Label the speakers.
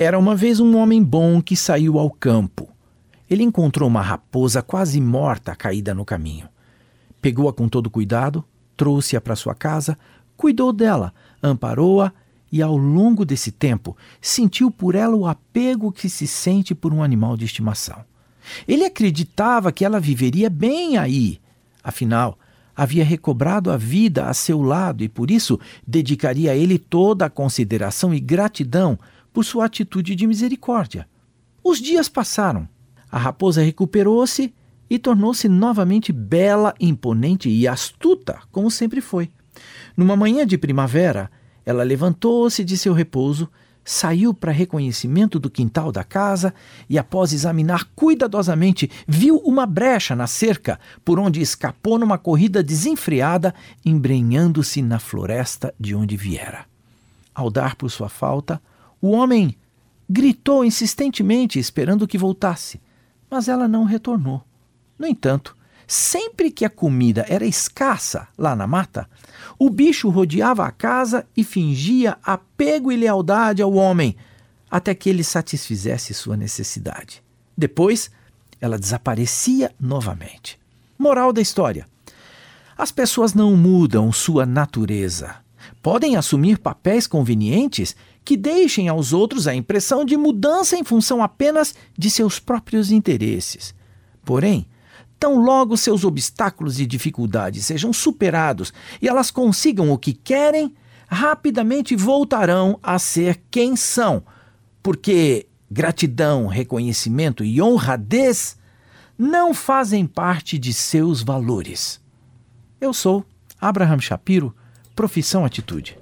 Speaker 1: Era uma vez um homem bom que saiu ao campo. Ele encontrou uma raposa quase morta caída no caminho. Pegou-a com todo cuidado, trouxe-a para sua casa, cuidou dela, amparou-a e, ao longo desse tempo, sentiu por ela o apego que se sente por um animal de estimação. Ele acreditava que ela viveria bem aí. Afinal, havia recobrado a vida a seu lado e, por isso, dedicaria a ele toda a consideração e gratidão por sua atitude de misericórdia. Os dias passaram. A raposa recuperou-se e tornou-se novamente bela, imponente e astuta, como sempre foi. Numa manhã de primavera, ela levantou-se de seu repouso, saiu para reconhecimento do quintal da casa e, após examinar cuidadosamente, viu uma brecha na cerca por onde escapou numa corrida desenfreada, embrenhando-se na floresta de onde viera. Ao dar por sua falta, o homem gritou insistentemente, esperando que voltasse, mas ela não retornou. No entanto, sempre que a comida era escassa lá na mata, o bicho rodeava a casa e fingia apego e lealdade ao homem, até que ele satisfizesse sua necessidade. Depois, ela desaparecia novamente. Moral da história: as pessoas não mudam sua natureza. Podem assumir papéis convenientes que deixem aos outros a impressão de mudança em função apenas de seus próprios interesses. Porém, Tão logo seus obstáculos e dificuldades sejam superados e elas consigam o que querem, rapidamente voltarão a ser quem são, porque gratidão, reconhecimento e honradez não fazem parte de seus valores. Eu sou Abraham Shapiro, profissão Atitude.